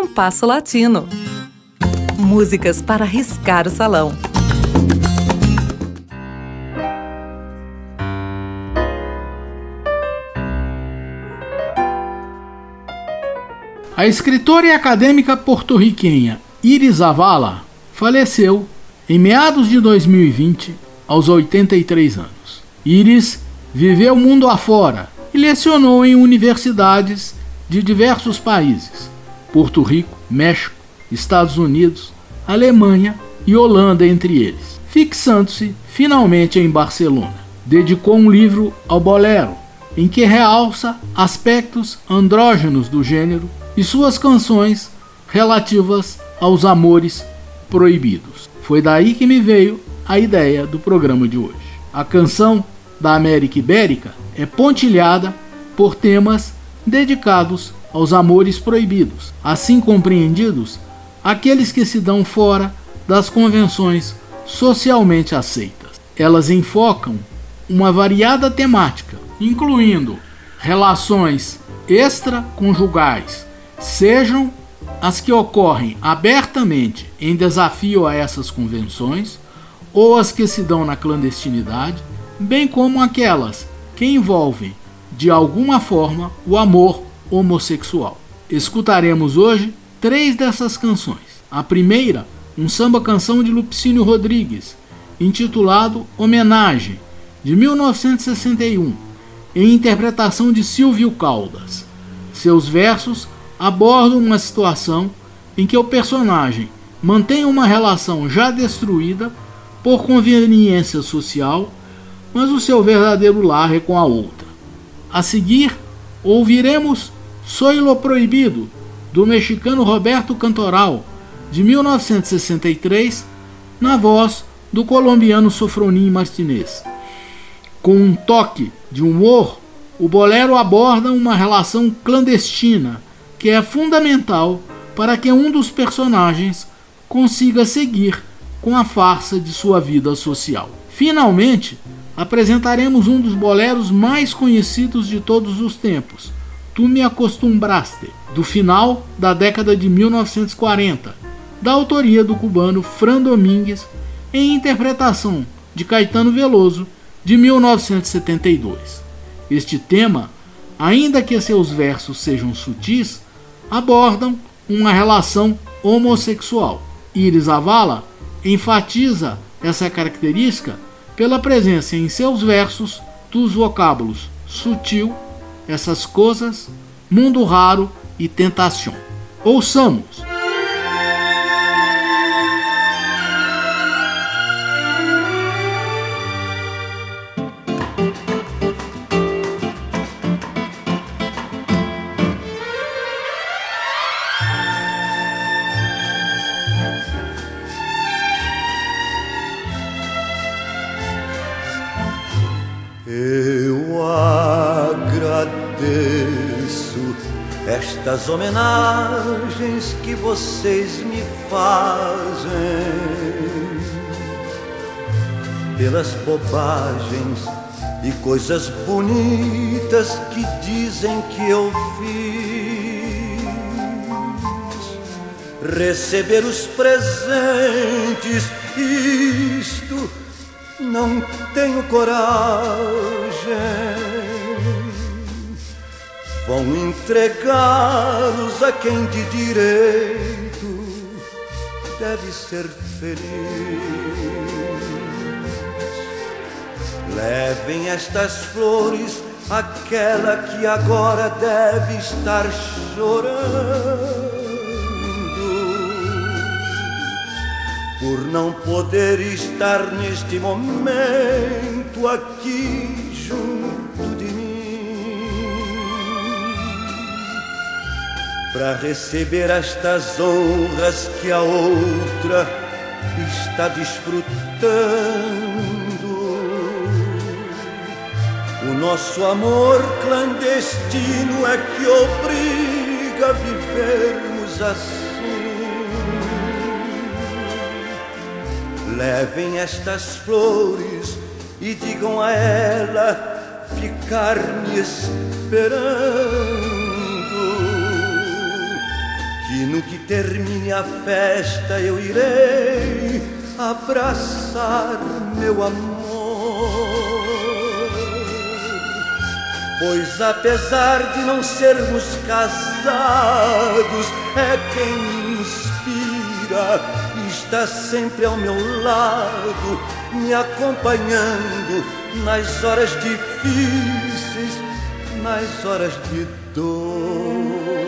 Compasso Latino. Músicas para riscar o salão. A escritora e acadêmica porto-riquenha Iris Zavala faleceu em meados de 2020, aos 83 anos. Iris viveu mundo afora e lecionou em universidades de diversos países: Porto Rico, México, Estados Unidos, Alemanha e Holanda, entre eles, fixando-se finalmente em Barcelona. Dedicou um livro ao bolero, em que realça aspectos andrógenos do gênero e suas canções relativas aos amores proibidos. Foi daí que me veio a ideia do programa de hoje. A canção da América Ibérica é pontilhada por temas dedicados aos amores proibidos, assim compreendidos aqueles que se dão fora das convenções socialmente aceitas. Elas enfocam uma variada temática, incluindo relações extraconjugais, sejam as que ocorrem abertamente em desafio a essas convenções ou as que se dão na clandestinidade, bem como aquelas que envolvem de alguma forma o amor homossexual. Escutaremos hoje três dessas canções. A primeira, um samba-canção de Lupicínio Rodrigues, intitulado Homenagem, de 1961, em interpretação de Silvio Caldas. Seus versos abordam uma situação em que o personagem mantém uma relação já destruída por conveniência social, mas o seu verdadeiro lar é com a outra. A seguir, ouviremos Soilo Proibido, do mexicano Roberto Cantoral, de 1963, na voz do colombiano Sofronim Martinez. Com um toque de humor, o bolero aborda uma relação clandestina que é fundamental para que um dos personagens consiga seguir com a farsa de sua vida social. Finalmente, apresentaremos um dos boleros mais conhecidos de todos os tempos, Tu Me Acostumbraste, do final da década de 1940, da autoria do cubano Fran Domingues, em interpretação de Caetano Veloso, de 1972. Este tema, ainda que seus versos sejam sutis, abordam uma relação homossexual. Iris Avala enfatiza essa característica pela presença em seus versos dos vocábulos sutil, essas coisas, mundo raro e tentação. Ouçamos! Das homenagens que vocês me fazem, pelas bobagens e coisas bonitas que dizem que eu fiz, receber os presentes, isto não tenho coragem vão entregá-los a quem de direito deve ser feliz. Levem estas flores àquela que agora deve estar chorando por não poder estar neste momento aqui para receber estas honras que a outra está desfrutando. O nosso amor clandestino é que obriga a vivermos assim. Levem estas flores e digam a ela ficar me esperando no que termine a festa eu irei abraçar meu amor. Pois apesar de não sermos casados, é quem inspira, está sempre ao meu lado, me acompanhando nas horas difíceis, nas horas de dor.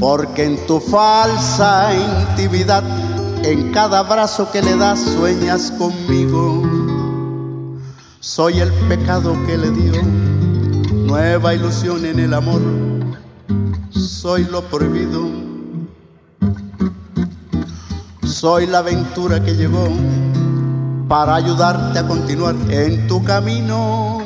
porque en tu falsa intimidad, en cada abrazo que le das, sueñas conmigo. Soy el pecado que le dio nueva ilusión en el amor. Soy lo prohibido. Soy la aventura que llegó para ayudarte a continuar en tu camino.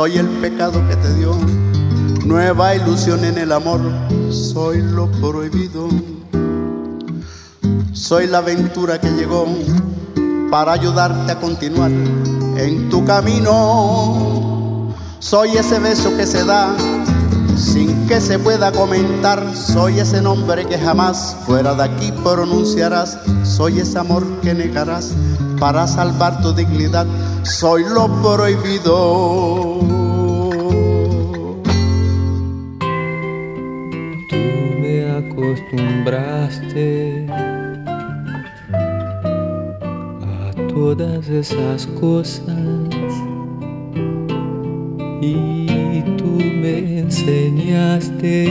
Soy el pecado que te dio nueva ilusión en el amor. Soy lo prohibido. Soy la aventura que llegó para ayudarte a continuar en tu camino. Soy ese beso que se da sin que se pueda comentar. Soy ese nombre que jamás fuera de aquí pronunciarás. Soy ese amor que negarás para salvar tu dignidad. Soy lo prohibido. acostumbraste a todas esas cosas y tú me enseñaste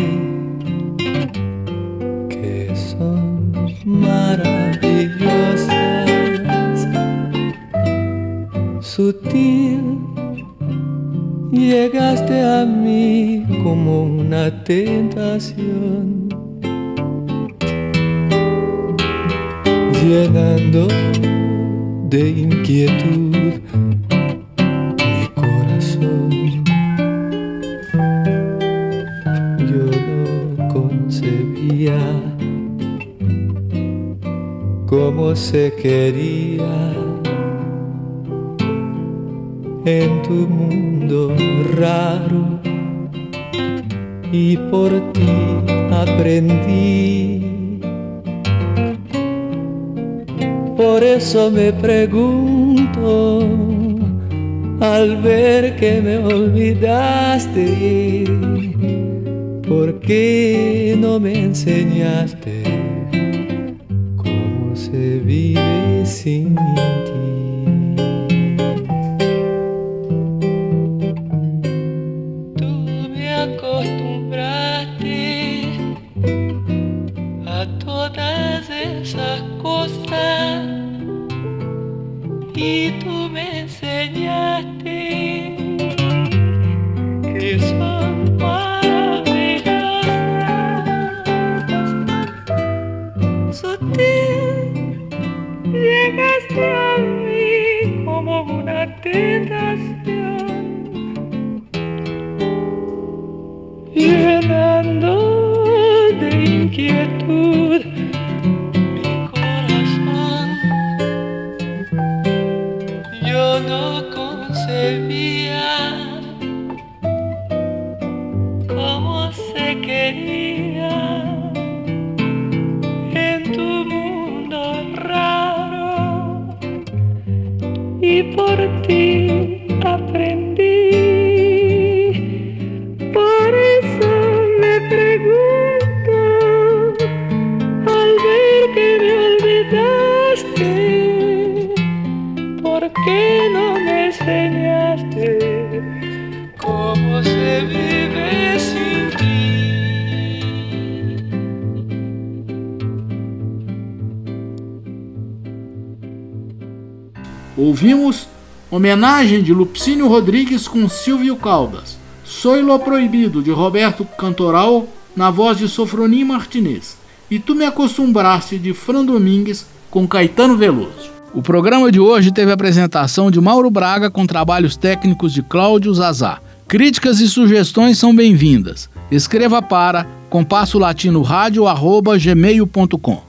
sutil. Llegaste a mí como una tentación llenando de inquietud mi corazón. Yo no concebía cómo se quería en tu mundo raro y por ti aprendí Por eso me pregunto al ver que me olvidaste, ¿por qué no me enseñaste cómo se vive sin ti? Sutil, llegaste a mí como una. Ouvimos homenagem de Lupcínio Rodrigues com Silvio Caldas, Soilo Proibido de Roberto Cantoral na voz de Sofronim Martinez e Tu Me Acostumbraste de Fran Domingues com Caetano Veloso. O programa de hoje teve a apresentação de Mauro Braga com trabalhos técnicos de Cláudio Zazá. Críticas e sugestões são bem-vindas. Escreva para compasso latino gmail.com.